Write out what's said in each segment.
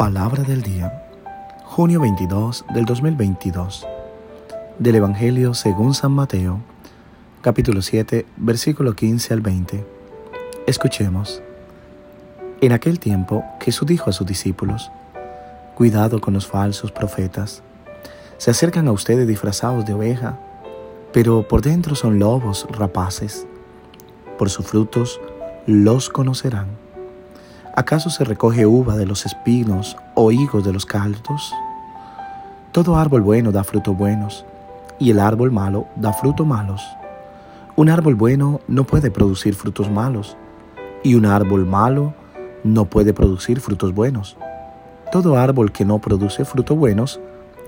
Palabra del día, junio 22 del 2022, del Evangelio según San Mateo, capítulo 7, versículo 15 al 20. Escuchemos. En aquel tiempo Jesús dijo a sus discípulos, Cuidado con los falsos profetas. Se acercan a ustedes disfrazados de oveja, pero por dentro son lobos rapaces. Por sus frutos los conocerán. ¿Acaso se recoge uva de los espinos o higos de los caldos? Todo árbol bueno da frutos buenos, y el árbol malo da frutos malos. Un árbol bueno no puede producir frutos malos, y un árbol malo no puede producir frutos buenos. Todo árbol que no produce frutos buenos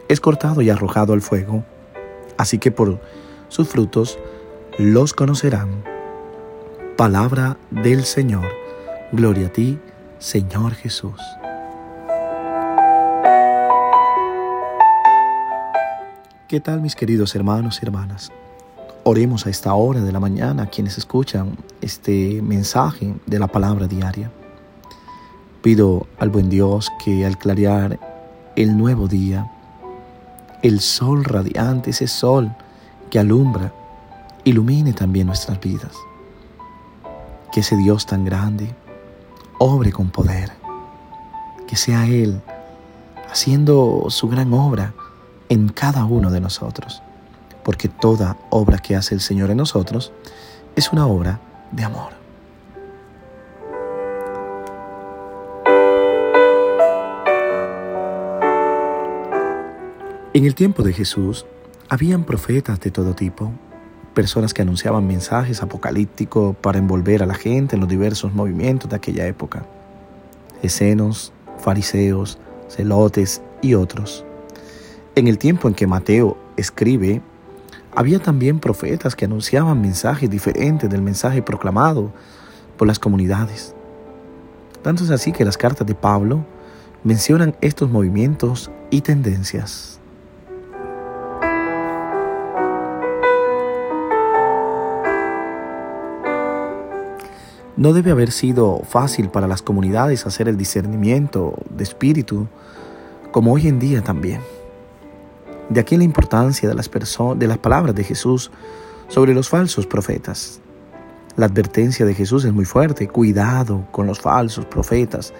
es cortado y arrojado al fuego. Así que por sus frutos los conocerán. Palabra del Señor. Gloria a ti, Señor Jesús. ¿Qué tal mis queridos hermanos y hermanas? Oremos a esta hora de la mañana quienes escuchan este mensaje de la palabra diaria. Pido al buen Dios que al clarear el nuevo día, el sol radiante, ese sol que alumbra, ilumine también nuestras vidas. Que ese Dios tan grande, obre con poder, que sea Él haciendo su gran obra en cada uno de nosotros, porque toda obra que hace el Señor en nosotros es una obra de amor. En el tiempo de Jesús, habían profetas de todo tipo, personas que anunciaban mensajes apocalípticos para envolver a la gente en los diversos movimientos de aquella época. Escenos, fariseos, celotes y otros. En el tiempo en que Mateo escribe, había también profetas que anunciaban mensajes diferentes del mensaje proclamado por las comunidades. Tanto es así que las cartas de Pablo mencionan estos movimientos y tendencias. No debe haber sido fácil para las comunidades hacer el discernimiento de espíritu, como hoy en día también. De aquí la importancia de las, de las palabras de Jesús sobre los falsos profetas. La advertencia de Jesús es muy fuerte, cuidado con los falsos profetas.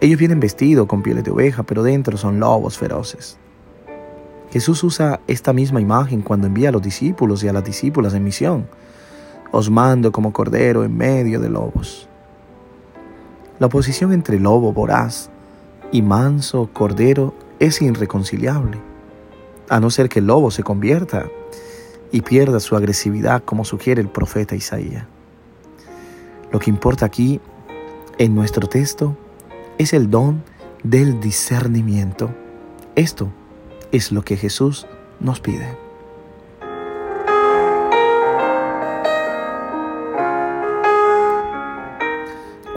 Ellos vienen vestidos con pieles de oveja, pero dentro son lobos feroces. Jesús usa esta misma imagen cuando envía a los discípulos y a las discípulas en misión os mando como cordero en medio de lobos. La oposición entre lobo voraz y manso cordero es irreconciliable, a no ser que el lobo se convierta y pierda su agresividad como sugiere el profeta Isaías. Lo que importa aquí en nuestro texto es el don del discernimiento. Esto es lo que Jesús nos pide.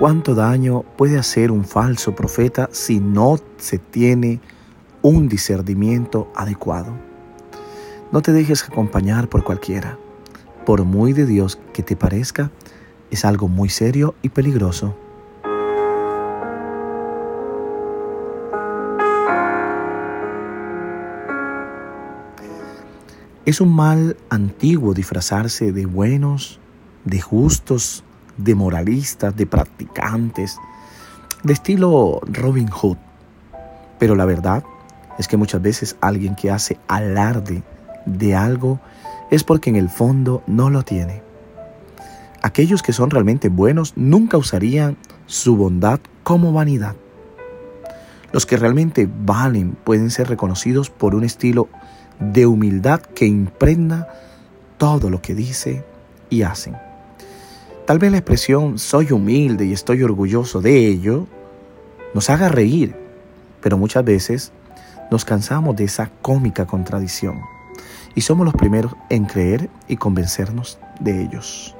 ¿Cuánto daño puede hacer un falso profeta si no se tiene un discernimiento adecuado? No te dejes acompañar por cualquiera. Por muy de Dios que te parezca, es algo muy serio y peligroso. Es un mal antiguo disfrazarse de buenos, de justos, de moralistas, de practicantes, de estilo Robin Hood. Pero la verdad es que muchas veces alguien que hace alarde de algo es porque en el fondo no lo tiene. Aquellos que son realmente buenos nunca usarían su bondad como vanidad. Los que realmente valen pueden ser reconocidos por un estilo de humildad que impregna todo lo que dice y hacen. Tal vez la expresión soy humilde y estoy orgulloso de ello nos haga reír, pero muchas veces nos cansamos de esa cómica contradicción y somos los primeros en creer y convencernos de ellos.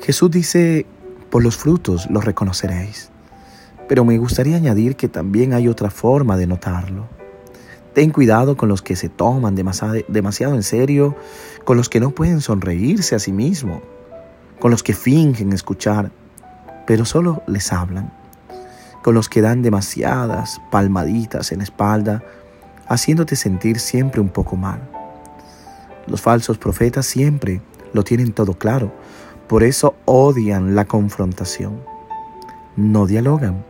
Jesús dice, por los frutos los reconoceréis, pero me gustaría añadir que también hay otra forma de notarlo Ten cuidado con los que se toman demasiado, en serio, con los que no pueden sonreírse a sí mismos, con los que fingen escuchar, pero solo les hablan, con los que dan demasiadas palmaditas en la espalda, haciéndote sentir siempre un poco mal. Los falsos profetas siempre lo tienen todo claro, por eso odian la confrontación. No dialogan,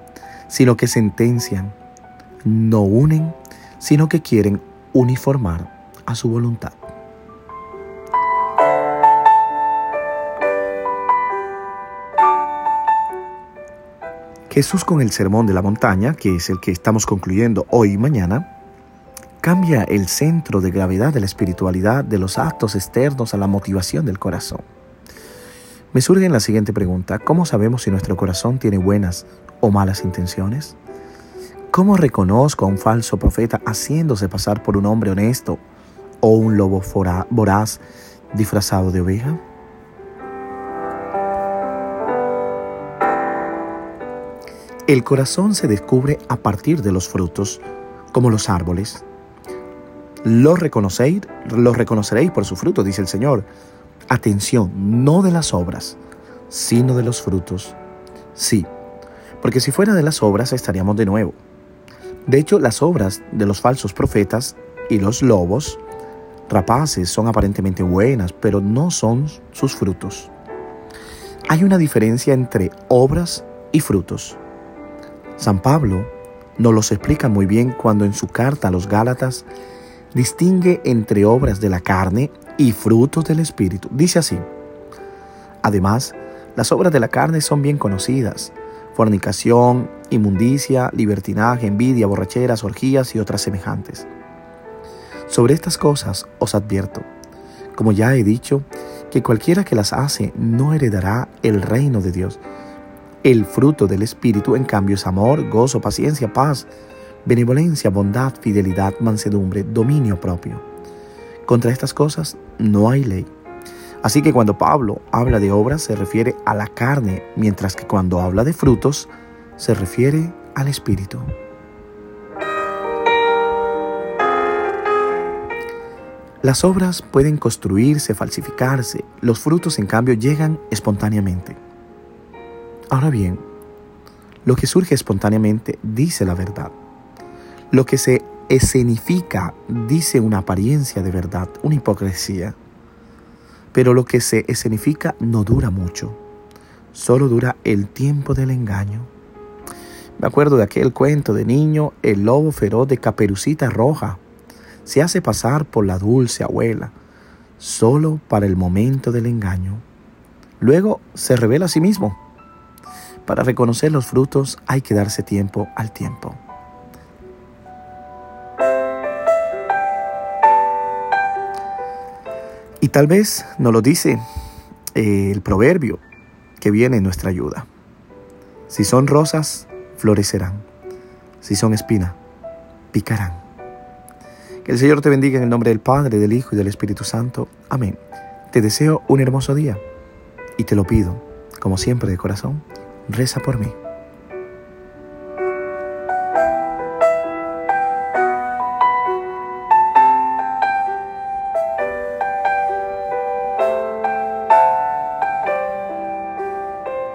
sino que sentencian. No unen, sino que quieren uniformar a su voluntad. Jesús con el Sermón de la Montaña, que es el que estamos concluyendo hoy y mañana, cambia el centro de gravedad de la espiritualidad de los actos externos a la motivación del corazón. Me surge la siguiente pregunta, ¿cómo sabemos si nuestro corazón tiene buenas o malas intenciones? ¿Cómo reconozco a un falso profeta haciéndose pasar por un hombre honesto o un lobo voraz disfrazado de oveja? El corazón se descubre a partir de los frutos, como los árboles. Los reconoceréis, los reconoceréis por su fruto, dice el Señor. Atención, no de las obras, sino de los frutos. Sí, porque si fuera de las obras estaríamos de nuevo de hecho, las obras de los falsos profetas y los lobos rapaces son aparentemente buenas, pero no son sus frutos. Hay una diferencia entre obras y frutos. San Pablo nos los explica muy bien cuando en su carta a los Gálatas distingue entre obras de la carne y frutos del Espíritu. Dice así, además, las obras de la carne son bien conocidas, fornicación, inmundicia, libertinaje, envidia, borracheras, orgías y otras semejantes. Sobre estas cosas os advierto, como ya he dicho, que cualquiera que las hace no heredará el reino de Dios. El fruto del Espíritu, en cambio, es amor, gozo, paciencia, paz, benevolencia, bondad, fidelidad, mansedumbre, dominio propio. Contra estas cosas no hay ley. Así que cuando Pablo habla de obras se refiere a la carne, mientras que cuando habla de frutos se refiere al Espíritu. Las obras pueden construirse, falsificarse, los frutos en cambio llegan espontáneamente. Ahora bien, lo que surge espontáneamente dice la verdad. Lo que se escenifica dice una apariencia de verdad, una hipocresía. Pero lo que se escenifica no dura mucho, solo dura el tiempo del engaño. Me acuerdo de aquel cuento de niño, el lobo feroz de caperucita roja. Se hace pasar por la dulce abuela, solo para el momento del engaño. Luego se revela a sí mismo. Para reconocer los frutos hay que darse tiempo al tiempo. Y tal vez nos lo dice eh, el proverbio que viene en nuestra ayuda. Si son rosas, florecerán. Si son espina, picarán. Que el Señor te bendiga en el nombre del Padre, del Hijo y del Espíritu Santo. Amén. Te deseo un hermoso día y te lo pido, como siempre de corazón, reza por mí.